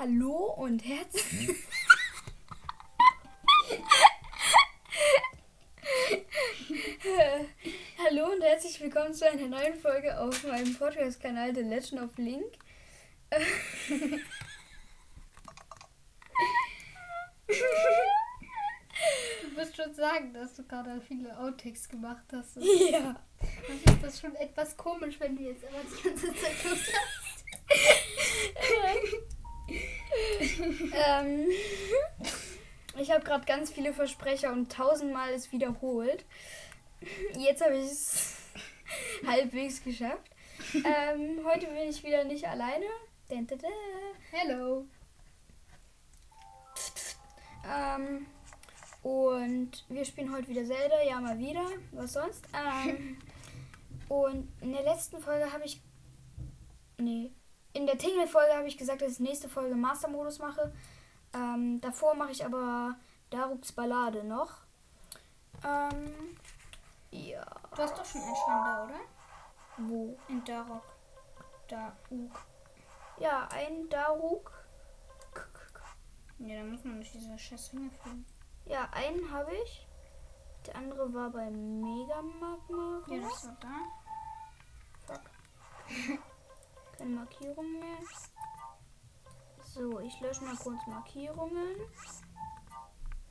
Hallo und herzlich. Hallo und herzlich willkommen zu einer neuen Folge auf meinem Podcast-Kanal The Legend of Link. Du wirst schon sagen, dass du gerade viele Outtakes gemacht hast. Ja. Das ist das schon etwas komisch, wenn du jetzt immer die ganze Zeit ähm, ich habe gerade ganz viele Versprecher und tausendmal es wiederholt. Jetzt habe ich es halbwegs geschafft. Ähm, heute bin ich wieder nicht alleine. Dun, dun, dun. Hello. Ähm, und wir spielen heute wieder Zelda, ja mal wieder. Was sonst? Ähm, und in der letzten Folge habe ich. Nee. In der Tingle-Folge habe ich gesagt, dass ich nächste Folge Master-Modus mache. Ähm, davor mache ich aber Daruks Ballade noch. Ähm, ja. Du hast doch schon einen Schrein da, oder? Wo? In Darok. Da. Uh. Ja, ein Daruk. Ja, da muss man durch diese scheiß Ringe fliegen. Ja, einen habe ich. Der andere war bei Mega Magma. Ja, das war da. Fuck. Keine Markierungen mehr. So, ich lösche mal kurz Markierungen.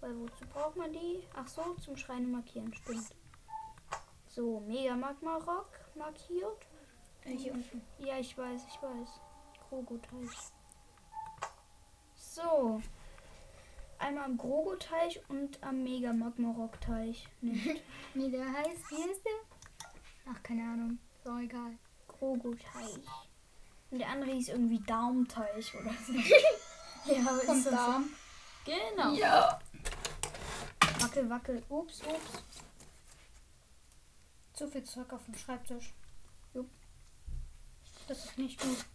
Weil wozu braucht man die? Ach so, zum Schreine markieren, stimmt. So, Mega Magma Rock markiert. Äh, hier unten. Ja, ich weiß, ich weiß. Krogo-Teich. So. Einmal am Grogo-Teich und am Mega Magma Rock-Teich. Nicht Nee, der heißt, wie heißt der? Ach, keine Ahnung. So egal. Grogo-Teich. Und der andere hieß irgendwie Daumteich oder so. ja, Vom ist das Darm. So? Genau. Ja. Wackel, wackel. Ups, ups. Zu viel Zeug auf dem Schreibtisch. Jupp. Das ist nicht gut.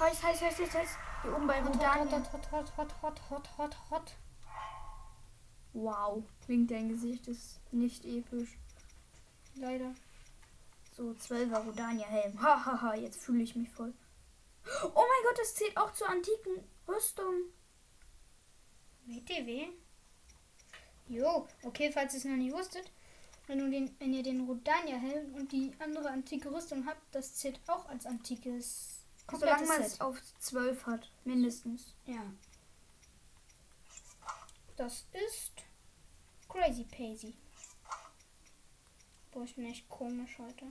Heiß, heiß, heiß, heiß, heiß. Hier oben bei Rodania. hot, hot, hot, hot, hot, hot, hot, hot. Wow. Klingt dein Gesicht ist nicht episch. Leider. So, 12er Rodania-Helm. Hahaha, jetzt fühle ich mich voll. Oh mein Gott, das zählt auch zur antiken Rüstung. WTW? Jo, okay, falls ihr es noch nicht wusstet. Wenn, den, wenn ihr den Rodania-Helm und die andere antike Rüstung habt, das zählt auch als antikes Solange komplettes man es auf 12 hat, mindestens. Ja. Das ist crazy paisy. Boah, ich bin echt komisch heute.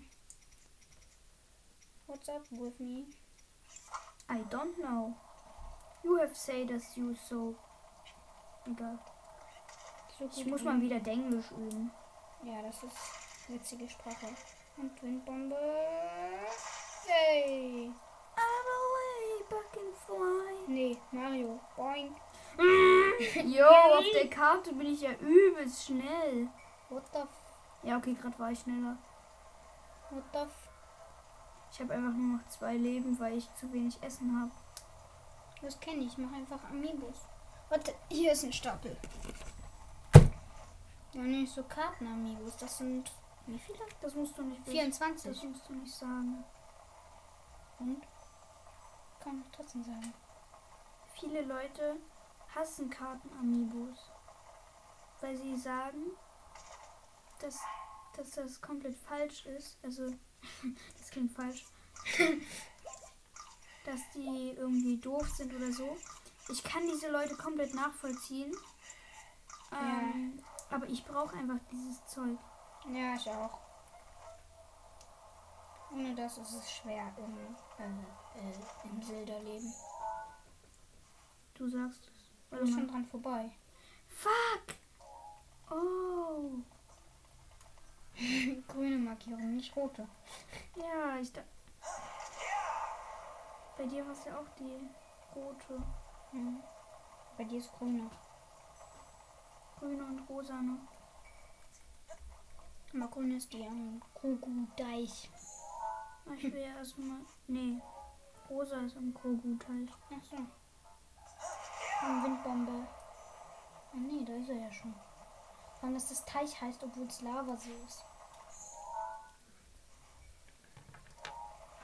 What's up with me? I don't know. You have said that you so. Egal. So Ich muss mal wieder Englisch üben. Ja, das ist witzige Sprache. Und Windbombe. Hey! I'm away, back and fly. Nee, Mario. Boing. Jo, auf der Karte bin ich ja übelst schnell. What the f Ja, okay, gerade war ich schneller. What the f Ich habe einfach nur noch zwei Leben, weil ich zu wenig Essen habe. Das kenne ich. Mach einfach Amiibos. Warte, hier ist ein Stapel. Ja, nicht so Karten-Amiibos. Das sind. Wie viele? Das musst du nicht wissen. 24. Das musst du nicht sagen. Und? Kann ich trotzdem sagen. Viele Leute hassen Karten-Amiibos. Weil sie sagen, dass, dass das komplett falsch ist. Also, das klingt falsch. dass die irgendwie doof sind oder so. Ich kann diese Leute komplett nachvollziehen. Ähm, Aber ich brauche einfach dieses Zeug. Ja, ich auch. Ohne das ist es schwer im, äh, äh, im Zelda-Leben. Du sagst es. Bist mal. schon dran vorbei. Fuck! Oh. Grüne Markierung, nicht rote. Ja, ich da. Bei dir war es ja auch die rote, Mhm. Bei dir ist grüne. grüne und rosane. Aber grün ist die am Kugu-Deich. Ah, Ich will ja erstmal. Nee. Rosa ist am Krogu-Teich. Achso. Und Windbombe. Ah nee, da ist er ja schon. Warum dass das Teich heißt, obwohl es Lavasee ist.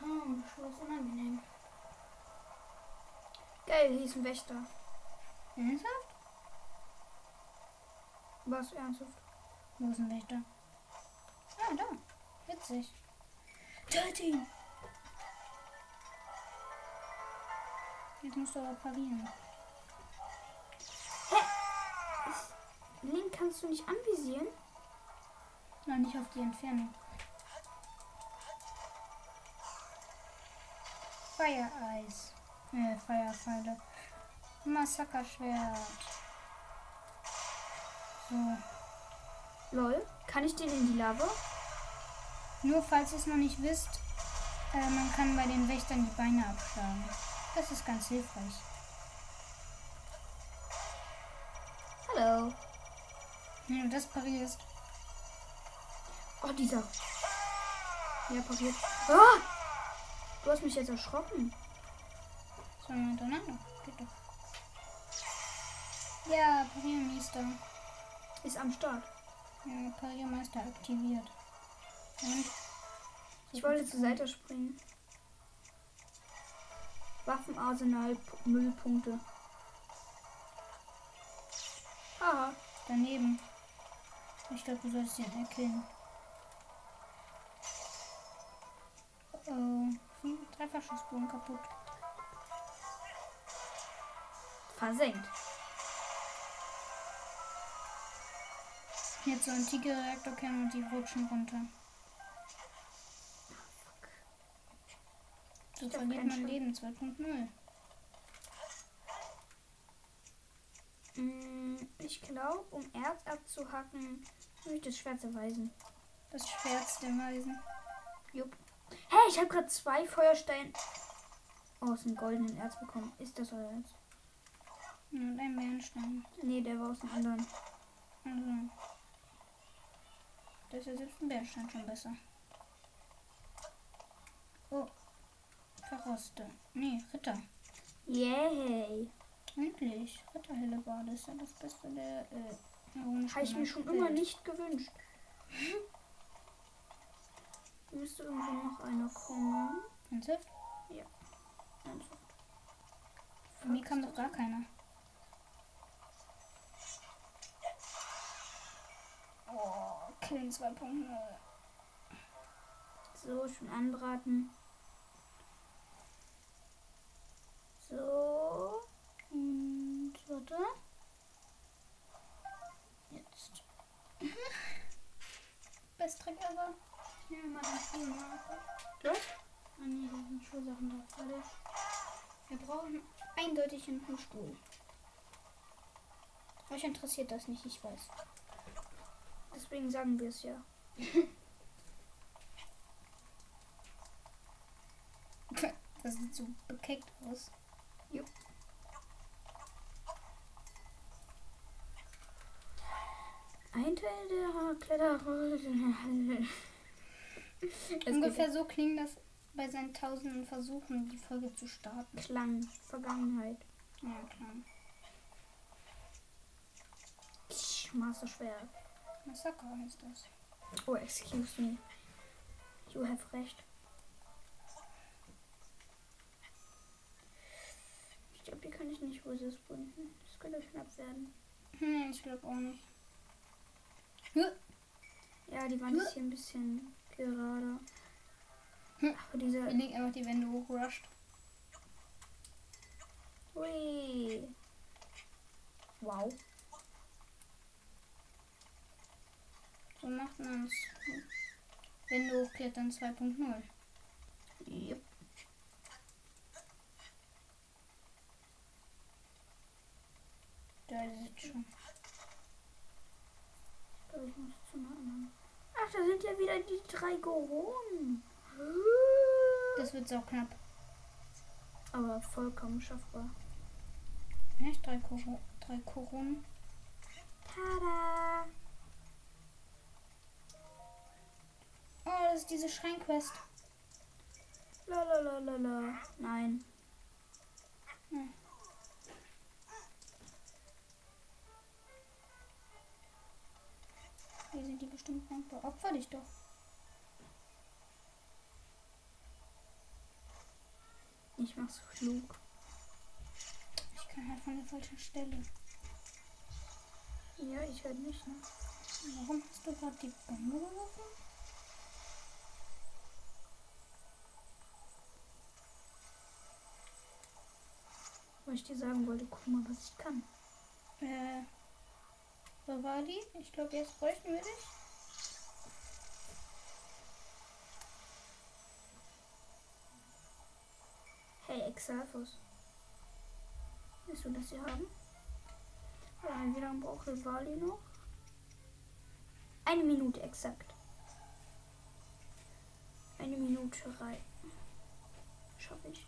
Oh, das ist unangenehm. Geil, hier ist ein Wächter. Ernsthaft? Was ernsthaft? Wo ist ein Wächter? Ah, da. Witzig. Ihn! Jetzt musst du aber parieren. Link kannst du nicht anvisieren? Nein, nicht auf die Entfernung. Fire Eyes. Äh, Feuerpfeile. Massakerschwert. So. Lol. Kann ich den in die Lava? Nur falls ihr es noch nicht wisst, äh, man kann bei den Wächtern die Beine abschlagen. Das ist ganz hilfreich. Hallo. Wenn du das parierst. Oh, dieser. Ja, pariert. Ah! Du hast mich jetzt erschrocken. Zwei Mal hintereinander. Geht doch. Ja, Pariermeister. Ist am Start. Ja, Pariermeister aktiviert. Und? Ich wollte zur Seite springen. Waffenarsenal, P- Müllpunkte. Haha. Daneben. Ich glaube, du sollst ihn erkennen. Oh, Dreifachschussbogen kaputt. Versenkt. Jetzt so antike Reaktorkerne und die rutschen runter. So verliert man Schuss. Leben 2.0. Mm, Ich glaube, um Erz abzuhacken, muss ich das Schwert zerweisen. Das Schwert der Weisen. Jupp. Hey, ich habe gerade zwei Feuersteine aus dem goldenen Erz bekommen. Ist das euer Erz? Und ein Bernstein. Nee, der war aus dem anderen. Also. Das ist ja selbst ein Bernstein schon besser. Oh. Verroste. Nee, Ritter. Yay. Endlich. Ritterhellebarde ist ja das Beste der äh, Habe ich mir schon immer nicht gewünscht. Müsste irgendwo noch einer kommen. Ernsthaft? Ernsthaft. Von mir kam doch gar keiner. Oh, Killen 2.0. So, schön anbraten. So. Und warte. Jetzt. Best Trick ever. Ich nehme mal den Spielmarker. Was? Ah nee, da sind Schulsachen drauf. Warte. Wir brauchen eindeutig einen Stuhl. Euch interessiert das nicht, ich weiß. Deswegen sagen wir es ja. Das sieht so bekeckt aus. Ein Teil der Kletterrolle. Ungefähr so klingt das bei seinen tausenden Versuchen, die Folge zu starten. Klang, Vergangenheit. Ja. Tsch, Master Schwert. Massaker heißt das. Oh, excuse me. You have recht. Ich glaube, die kann ich nicht resisten. Das könnte knapp werden. Hm, ich glaube auch nicht. Ja, die Wand ist hier ein bisschen gerade. Hm. Aber dieser. Wir legen einfach die Wände hochrusht. Ui. Wow. So macht man es. Wände hochklettern 2.0. Yep. Da sieht schon. Ich glaube, ich muss. Ach, da sind ja wieder die drei Goronen. Das wird auch knapp. Aber vollkommen schaffbar. Echt? Drei, Koro drei Koronen. Tada! Oh, das ist diese Schreinquest. Lalalala. Nein. Hm. Hier sind die bestimmt dankbar. Opfer dich doch. Ich mach's klug. Ich kann halt von der falschen Stelle. Ja, ich halt nicht, ne? Warum hast du gerade die Bombe geworfen? Weil ich dir sagen wollte, guck mal, was ich kann. Äh, wo war die? Ich glaube, jetzt bräuchten wir dich. Hey, Exalfus. Willst du das hier haben? Ja, wie lange braucht Rivali noch? Eine Minute exakt. Eine Minute reiten. Schaffe ich.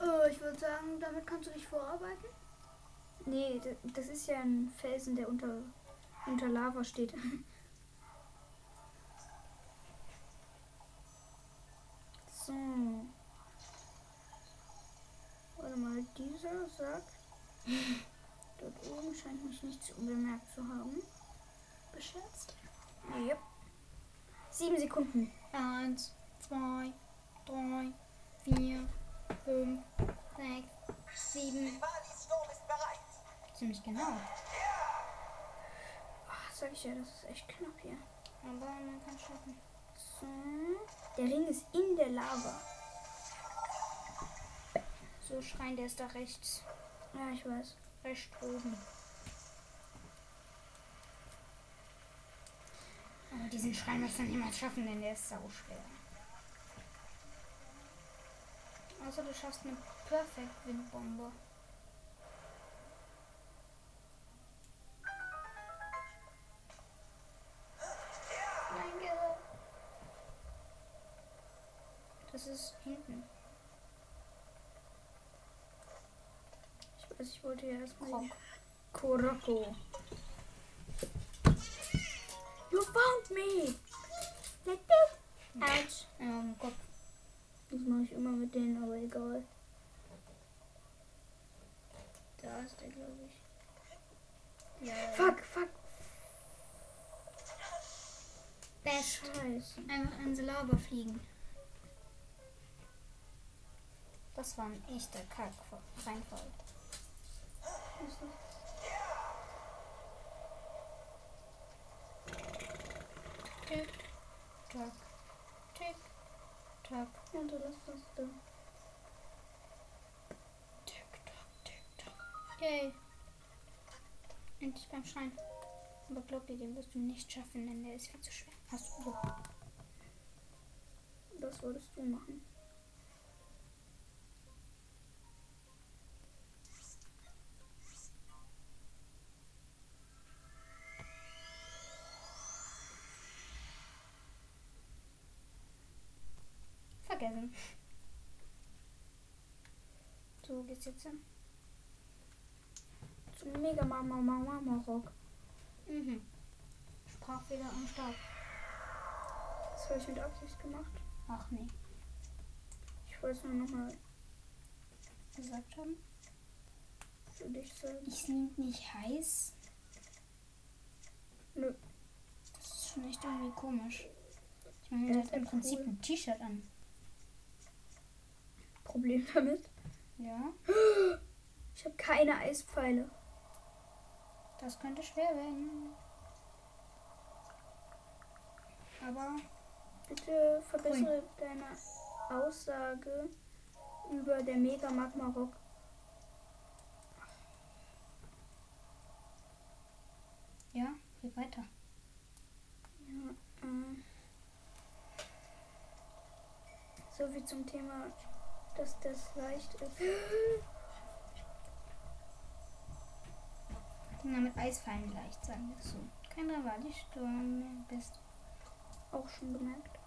Oh, ich würde sagen, damit kannst du dich vorarbeiten? Nee, da- das ist ja ein Felsen, der unter, unter Lava steht. So. Warte mal, dieser sagt, dort oben scheint mich nichts unbemerkt zu haben. Beschätzt? Yep. Sieben Sekunden. Eins, zwei, drei, vier, fünf, sechs, sieben. Ziemlich genau. Ach, sag ich ja, das ist echt knapp hier. Aber man kann schaffen. So. Der Ring ist in der Lava. So schreien, der ist da rechts. Ja, ich weiß. Rechts oben. Aber diesen Schrein wirst du niemals schaffen, denn der ist sau schwer. Außer du schaffst eine Perfect Windbombe. Danke. Das ist hinten. Ich weiß, ich wollte ja erstmal. Krok. You found me! Ouch. Ja, im Kopf. Das mache ich immer mit denen, aber egal. Da ist der, glaube ich. Ja. Fuck, fuck. Best. Scheiße. Einfach ins Lava fliegen. Das war ein echter Kack-Reinfall. Was ist das? Tick, tack, tick, tack, Ja, du lass das da. tick, tack, tick, tack. Yay. Endlich beim Schrein. Aber glaub dir, den wirst du nicht schaffen, denn der ist viel zu schwer. Hast du. Was wolltest du machen? Geht's jetzt hin? Zum Mega Mama Mama Mama Rock. Mhm. Sprachfehler am Start. Das habe ich mit Absicht gemacht. Ach nee. Ich wollte es nur nochmal Gesagt haben. für dich sagen. Ich sind nicht heiß. Nö. Das ist schon echt irgendwie komisch. Ich meine, der ist hat im echt Prinzip ein T-Shirt an. Problem damit. Ja, Ich habe keine Eispfeile. das könnte schwer werden. Aber Bitte verbessere deine Aussage über der Mega Magma Rock. ja, red weiter. Ja, äh, so viel zum Thema, dass das leicht ist. Na, mit Eisfallen leicht, sagen wir so. Kein Ravali-Sturm mehr bist. Auch schon gemerkt.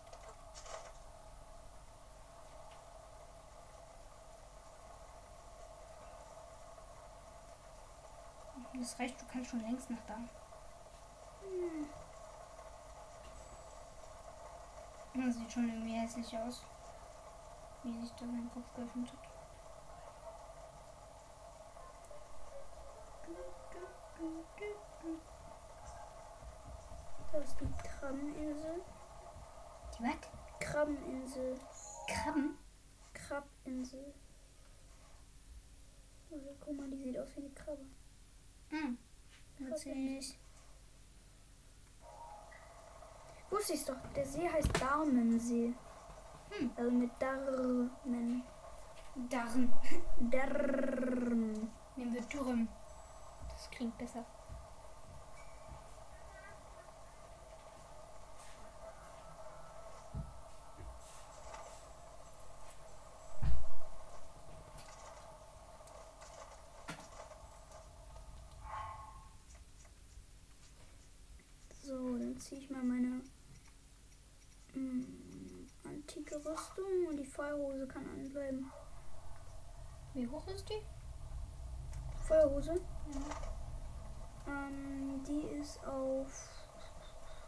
Das reicht, du kannst schon längst nach da. Das sieht schon irgendwie hässlich aus. Wie sich da mein Kopf geöffnet hat. Da ist die Krabbeninsel. Die was? Krabbeninsel. Krabben? Krabbinsel. Also, guck mal, die sieht aus wie eine Krabbe. Hm. Witzig. Wusste ich's doch, der See heißt Darmensee. Hm. Also mit Darmen. Darm. Darm. Nehmen wir Dürren. Das klingt besser. So, dann ziehe ich mal meine mm, antike Rüstung Feuerhose kann anbleiben. Wie hoch ist die? Feuerhose? Ähm, die ist auf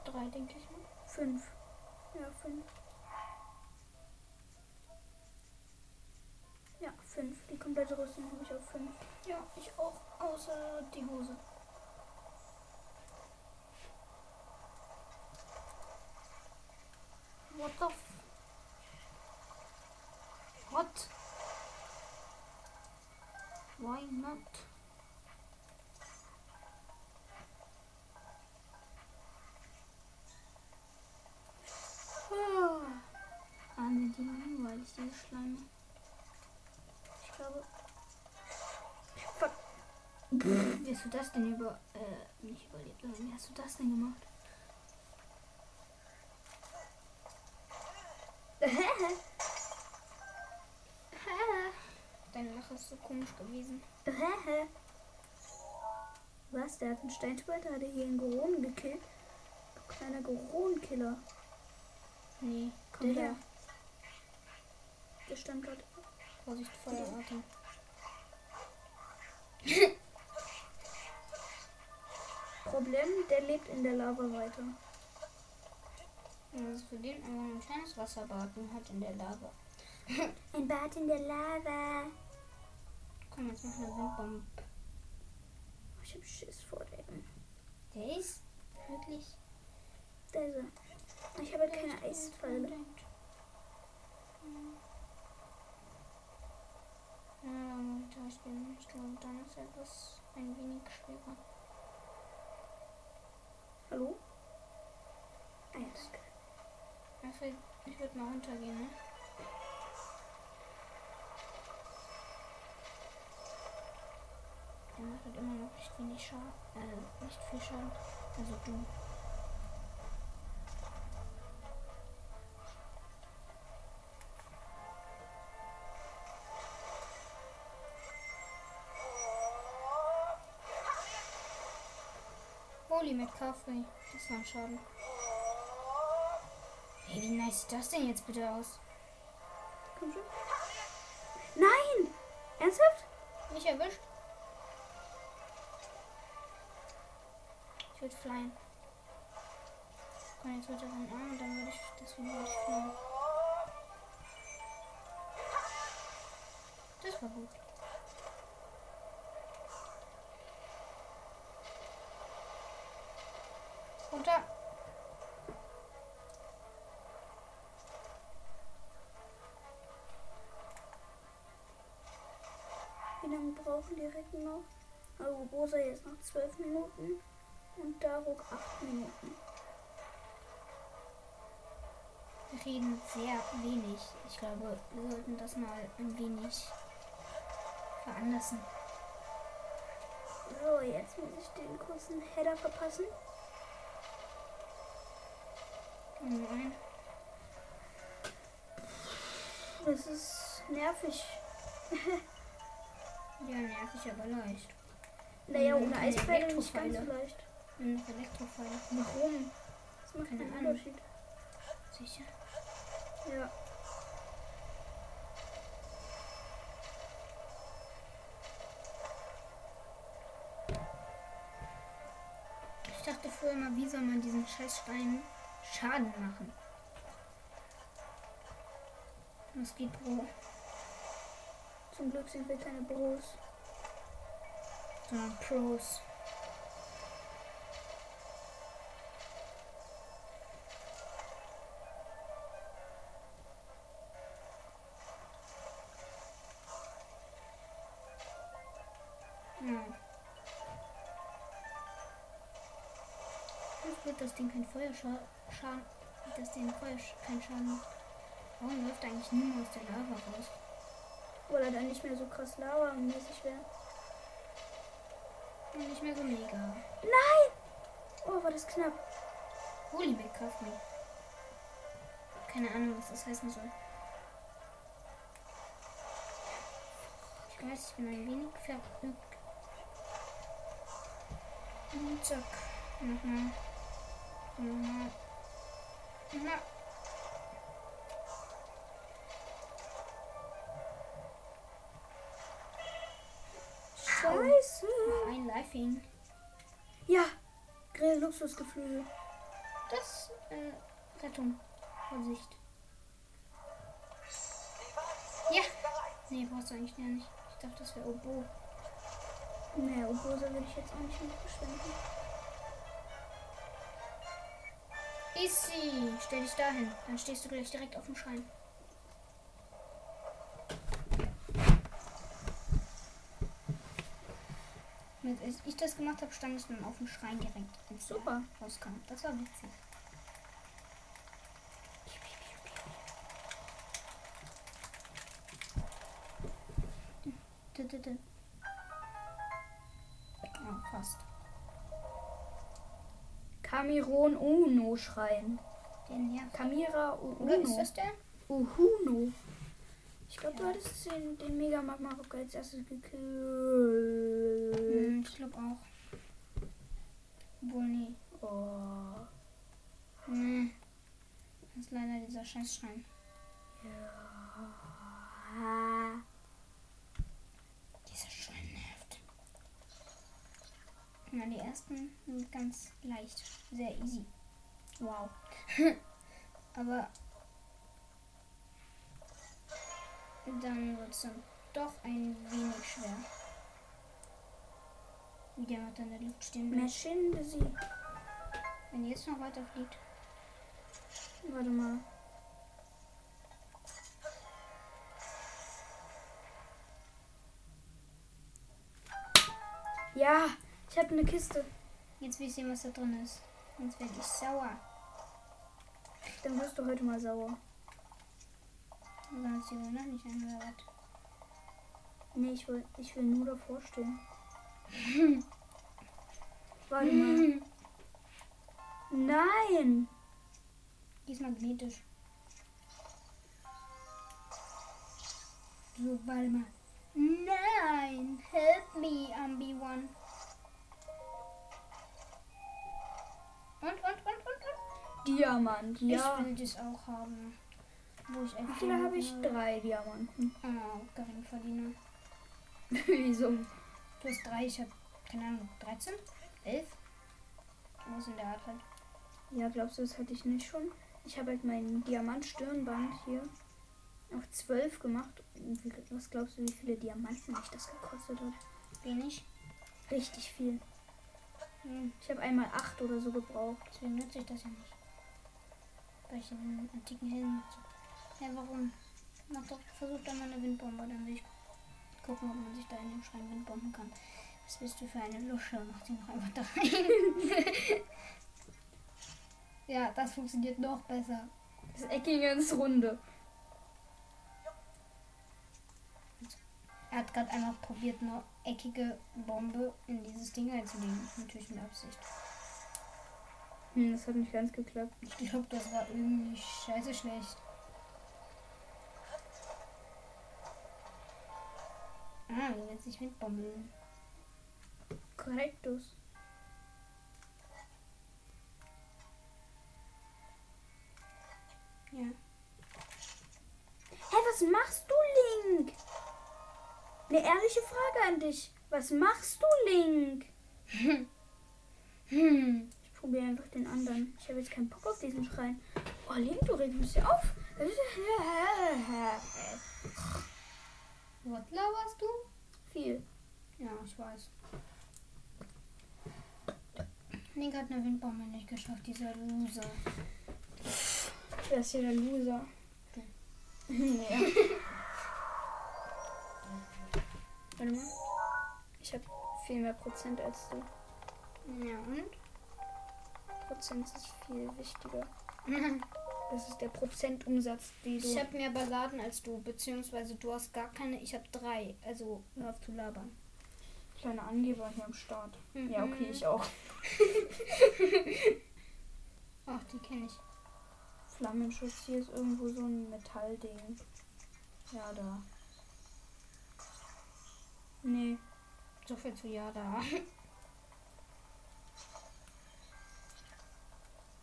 Drei, denke ich mal. 5. Ja, 5. Ja, 5. Die komplette Rüstung habe ich auf 5. Ja, ich auch. Außer die Hose. What the. What? Why not? Ah, sind die langweilig, diese Schleime. Ich glaube. Wie hast du das denn über... Äh, nicht überlebt, sondern wie hast du das denn gemacht? Deine Lache ist so komisch gewesen. Was? Der hat einen Steinschwerter, hat er hier einen Goron gekillt? Kleiner Goron-Killer. Nee, Komm der her. Der stand gerade. Vorsicht, Feueratem. Problem, der lebt in der Lava weiter. Das ist für den ein kleines Wasserbad hat in der Lava. Ein Bad in der Lava. Komm, jetzt noch eine Windbombe. Ich hab Schiss vor dem. Der ist wirklich. Da ist er. Ich habe keine Eispfeile. Ja, dann muss ich glaube, dann ist etwas ein wenig schwerer. Hallo? Alfred, ich würde mal runtergehen, ne? Macht halt immer noch nicht wenig Schaden. Äh, nicht viel Schaden. Also du. Holy McCaffrey. Das war ein Schaden. Hey, wie nice sieht das denn jetzt bitte aus? Komm schon. Nein! Ernsthaft? Nicht erwischt? Würde flyen. Komm, jetzt wird er seinen Arm und dann würde ich, deswegen würde ich flyen. Das war gut. Runter. Wie lange brauchen die Recken noch? Also Rosa jetzt noch 12 Minuten und Daruk 8 Minuten. Wir reden sehr wenig. Ich glaube, wir sollten das mal ein wenig veranlassen. So, jetzt muss ich den kurzen Header verpassen. Nein. Das ist nervig. Ja, nervig, aber leicht. Naja, ohne Eispfeile nicht ganz so leicht. Noch Elektrofeile. Warum? Das macht Keine keinen Ahnung. Unterschied. Sicher. Ja. dachte früher immer, wie soll man diesen scheiß Stein Schaden machen? Was geht, Bro? Zum Glück sind wir keine Bros. Sondern Pros. Das Ding kein Feuerschaden, dass den Feuer keinen Schaden macht. Warum läuft eigentlich niemand aus der Lava raus? Weil er dann nicht mehr so krass lava-mäßig wäre. Und nicht mehr so mega. Nein! Oh, war das knapp. Holy McCaffrey. Keine Ahnung, was das heißen soll. Ich weiß, ich bin ein wenig verrückt. Und zack. Nochmal. Scheiße. Noch ein Lifing. Ja, grelle Luxusgefühl. Das, äh, Rettung. Vorsicht. Ja. Nee, brauchst du eigentlich gar nicht. Ich dachte, das wäre Obo. Nee, Obosa würde ich jetzt auch nicht mehr verschwenden. Easy. Stell dich dahin. Dann stehst du gleich direkt auf dem Schrein. Mit- Als ich das gemacht habe, stand ich dann auf dem Schrein direkt. Super. Rauskam. Das war witzig. Kamiron Uno schreien. Den nervt. Kamira U- Oder ist Uno. das der? Uhuno. Ich glaube, du hattest den, den Mega Magma Rock als erstes gekillt. Hm, ich glaube auch. Obwohl, nee. Oh. Nee. Das ist leider dieser Scheißschrein. Ah. Dieser Schrein nervt. Na, die ersten sind ganz leicht. Sehr easy. Wow. Aber dann wird es dann doch ein wenig schwer. Wie der noch in der Luft stehen bleibt. Machine besiegt. Wenn die jetzt noch weiter fliegt. Warte mal. Ja, ich habe eine Kiste. Jetzt will ich sehen, was da drin ist. Sonst werde ich sauer. Dann wirst du heute mal sauer. Sonst die wohl noch nicht angehört. Nee, ich will, ich will nur davor stehen. Warte mal. Nein! Die ist magnetisch. So, warte mal. Nein! Help me, Ambi One. Und, und, und, und, und? Diamant, ja. Ich will das auch haben. Wo ich Wie viele habe ich? Drei Diamanten. Oh, Geringverdiener. Wieso? Du hast drei, ich habe, keine Ahnung, 13? 11? Was in der Art halt. Ja, glaubst du, das hatte ich nicht schon? Ich habe halt mein Diamant-Stirnband hier auf 12 gemacht. Was glaubst du, wie viele Diamanten mich das gekostet hat? Wenig. Richtig viel. Hm, Ich habe einmal 8 oder so gebraucht. deswegen nutze ich das ja nicht. Weil ich den antiken Helm nutze. Ja, warum? Mach doch, versuch doch mal eine Windbombe, dann will ich gucken, ob man sich da in dem Schrein windbomben kann. Was bist du für eine Lusche? Mach die noch einfach da rein. ja, das funktioniert noch besser. Das Eckige ins Runde. Er hat gerade einfach probiert, eine eckige Bombe in dieses Ding einzulegen. Natürlich mit Absicht. Hm, das hat nicht ganz geklappt. Ich glaube, das war irgendwie scheiße schlecht. Ah, wie nennt sich Windbombe? Korrektus. Ja. Hä, was machst du, Link? Eine ehrliche Frage an dich. Was machst du, Link? Hm. wir einfach den anderen. Ich habe jetzt keinen Bock auf diesen Schrein. Oh, Link, du regst mich auf. Was laberst du? Viel. Ja, ich weiß. Link hat eine Windbombe nicht geschafft, dieser Loser. Wer ist hier der Loser? Du. Warte mal. Ich habe viel mehr Prozent als du. Ja, und? Prozent ist viel wichtiger. Das ist der Prozentumsatz, die du. Ich habe mehr Balladen als du, beziehungsweise du hast gar keine, ich habe drei. Also hör auf zu labern. Kleine Angeber hier am Start. Mhm. Ja, okay, ich auch. Ach, die kenne ich. Flammenschutz, hier ist irgendwo so ein Metallding. Ja, da. Nee. So viel zu ja da.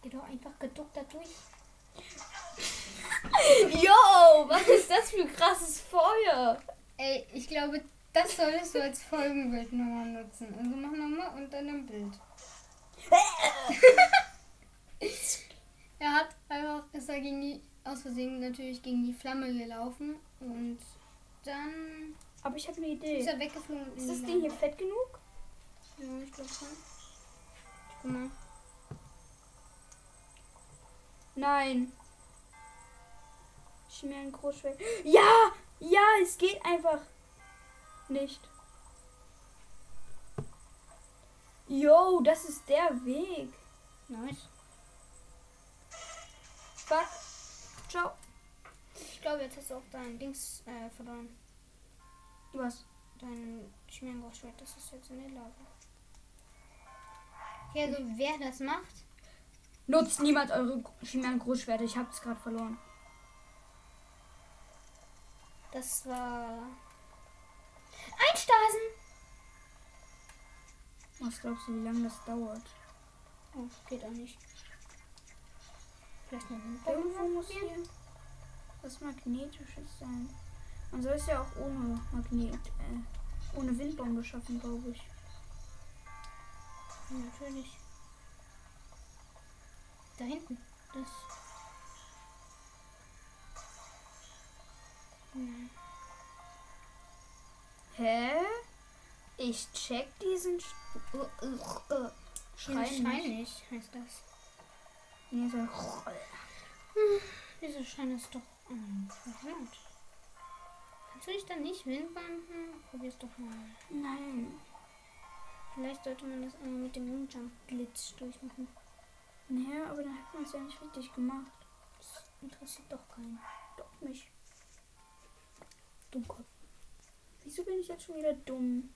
Geh doch einfach geduckt da durch. Yo, was ist das für krasses Feuer? Ey, ich glaube, das solltest du als Folgenbild nochmal nutzen. Also mach nochmal und dann ein Bild. er hat einfach, ist er gegen die, aus Versehen natürlich gegen die Flamme gelaufen und dann Aber ich habe eine ist Idee. er weggeflogen. Ist das Ding hier fett genug? Ja, ich glaube schon. Guck mal. Nein. Schmieren Großschwert. Ja! Ja, es geht einfach nicht. Yo, das ist der Weg. Nice. Fuck. Ciao. Ich glaube, jetzt hast du auch dein Dings äh, verloren. Was? Dein Schmierengroßschwert, das ist jetzt in der Lava. Okay, also wer das macht, Nutzt niemals eure Chimären Großschwerter. Ich hab's gerade verloren. das war. Einstasen! Was glaubst du, wie lange das dauert? Oh, geht auch nicht. Vielleicht eine Irgendwo muss hier was Magnetisches sein. Man soll es ja auch ohne Magnet, äh, ohne Windbombe schaffen, glaube ich. Ja, natürlich. Da hinten. Das. Nein. Hä? Ich check diesen Sch uh, uh, uh. Schrein Schrein nicht. nicht, heißt das. Nee, so Dieser Schein ist doch ähm, verhört. Du dich dann nicht windbanden? Probier's doch mal. Nein. Vielleicht sollte man das einmal mit dem Moonjump-Glitch durchmachen. Naja, aber dann hat man es ja nicht richtig gemacht. Das interessiert doch keinen. Doch mich. Dummkopf. Wieso bin ich jetzt schon wieder dumm?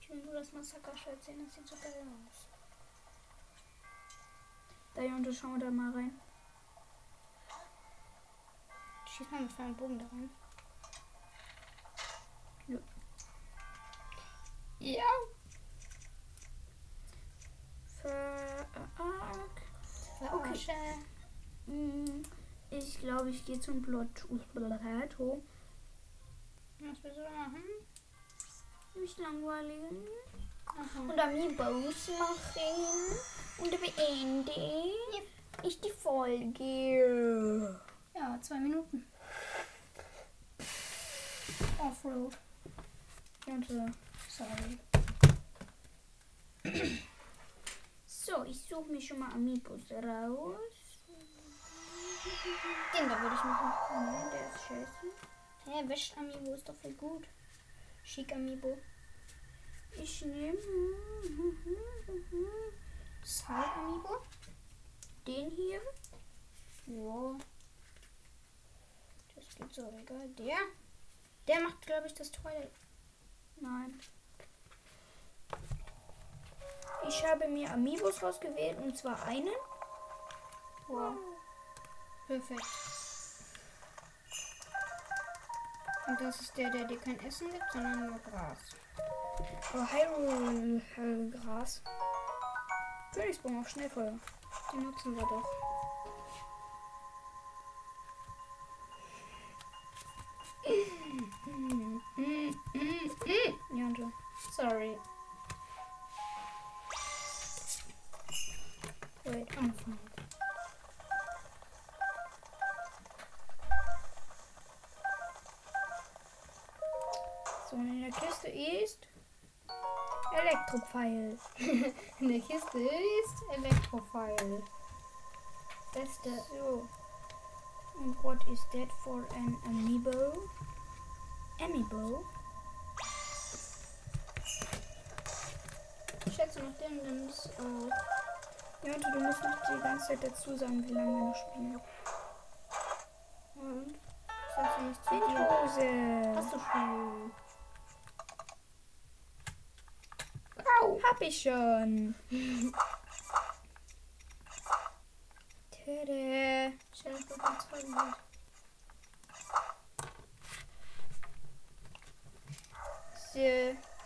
Ich will nur das Massaker-Schwert sehen, das sieht so geil aus. Da Jonte, schauen wir da mal rein. Schieß mal mit und Bogen da rein. Ja. Ja. Fuck. Verarsche. Hm, Ich glaube, ich gehe zum. Plateau. Was willst du machen? Mich langweiligen. Aha. Und Amiibos machen. Und beende ich die Folge. Ja, zwei Minuten. Offroad. Jonte. Sorry. So, ich suche mir schon mal Amiibos raus. Den da würde ich machen. Nein, der ist scheiße. Hä, Wäscht Amiibo ist doch voll gut. Schick Amiibo. Ich nehme Sal Amiibo? den hier. Ja. So egal. Der? Der macht, glaube ich, das Twilight. Nein. Ich habe mir Amiibos rausgewählt und zwar einen. Wow. Perfekt. Und das ist der, der dir kein Essen gibt, sondern nur Gras. Aber Hyrule äh, Gras. Königsbaum auf Schnellfeuer. Den nutzen wir doch. Sorry. Wait. I'm fine. So, in der Kiste ist Elektropfeil. In der Kiste ist Elektrofile. Beste. So. Und what is that for an amiibo? Amiibo? Schätze noch den, dann ist auch. Ja, und du musst nicht die ganze Zeit dazu sagen, wie lange wir noch spielen. Und? Sagst du nicht zu dir? Windhose. Hast du schon. Au. Hab ich schon. Tada. Ich doch mal zwei gemacht. So.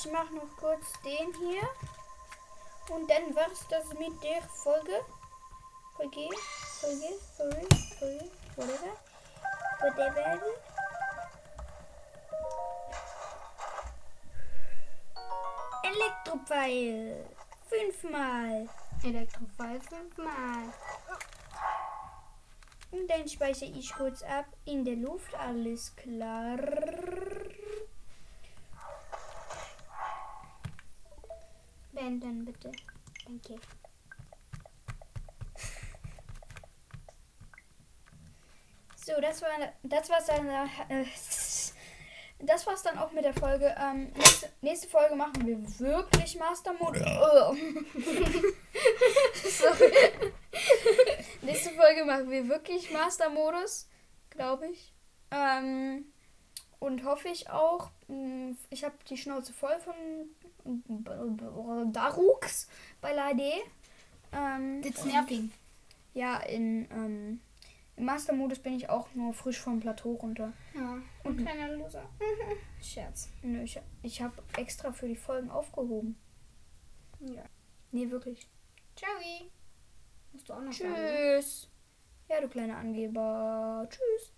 Ich mach noch kurz den hier. Und dann war's das mit der Folge. Folge, Folge, Folge, Folge, whatever. Whatever. Elektropfeil. Fünfmal. Elektrofile fünfmal. Und dann speichere ich kurz ab in der Luft. Alles klar. Beenden bitte. Danke. So, das war das war's dann. Äh, das war's dann auch mit der Folge. Ähm, nächste, nächste Folge machen wir wirklich Master Mode. Oh. Sorry. nächste Folge machen wir wirklich Master Modus, glaube ich. Ähm, und hoffe ich auch. Mh, Ich habe die Schnauze voll von Darux bei la AD. Ähm, That's nerving. Ja, in ähm, im Master-Modus bin ich auch nur frisch vom Plateau runter. Ja. Und- Ein kleiner Loser. Scherz. Nö, ich, ich habe extra für die Folgen aufgehoben. Ja. Nee, wirklich. Ciao. Musst du auch noch sagen. Tschüss. Ja, du kleiner Angeber. Tschüss.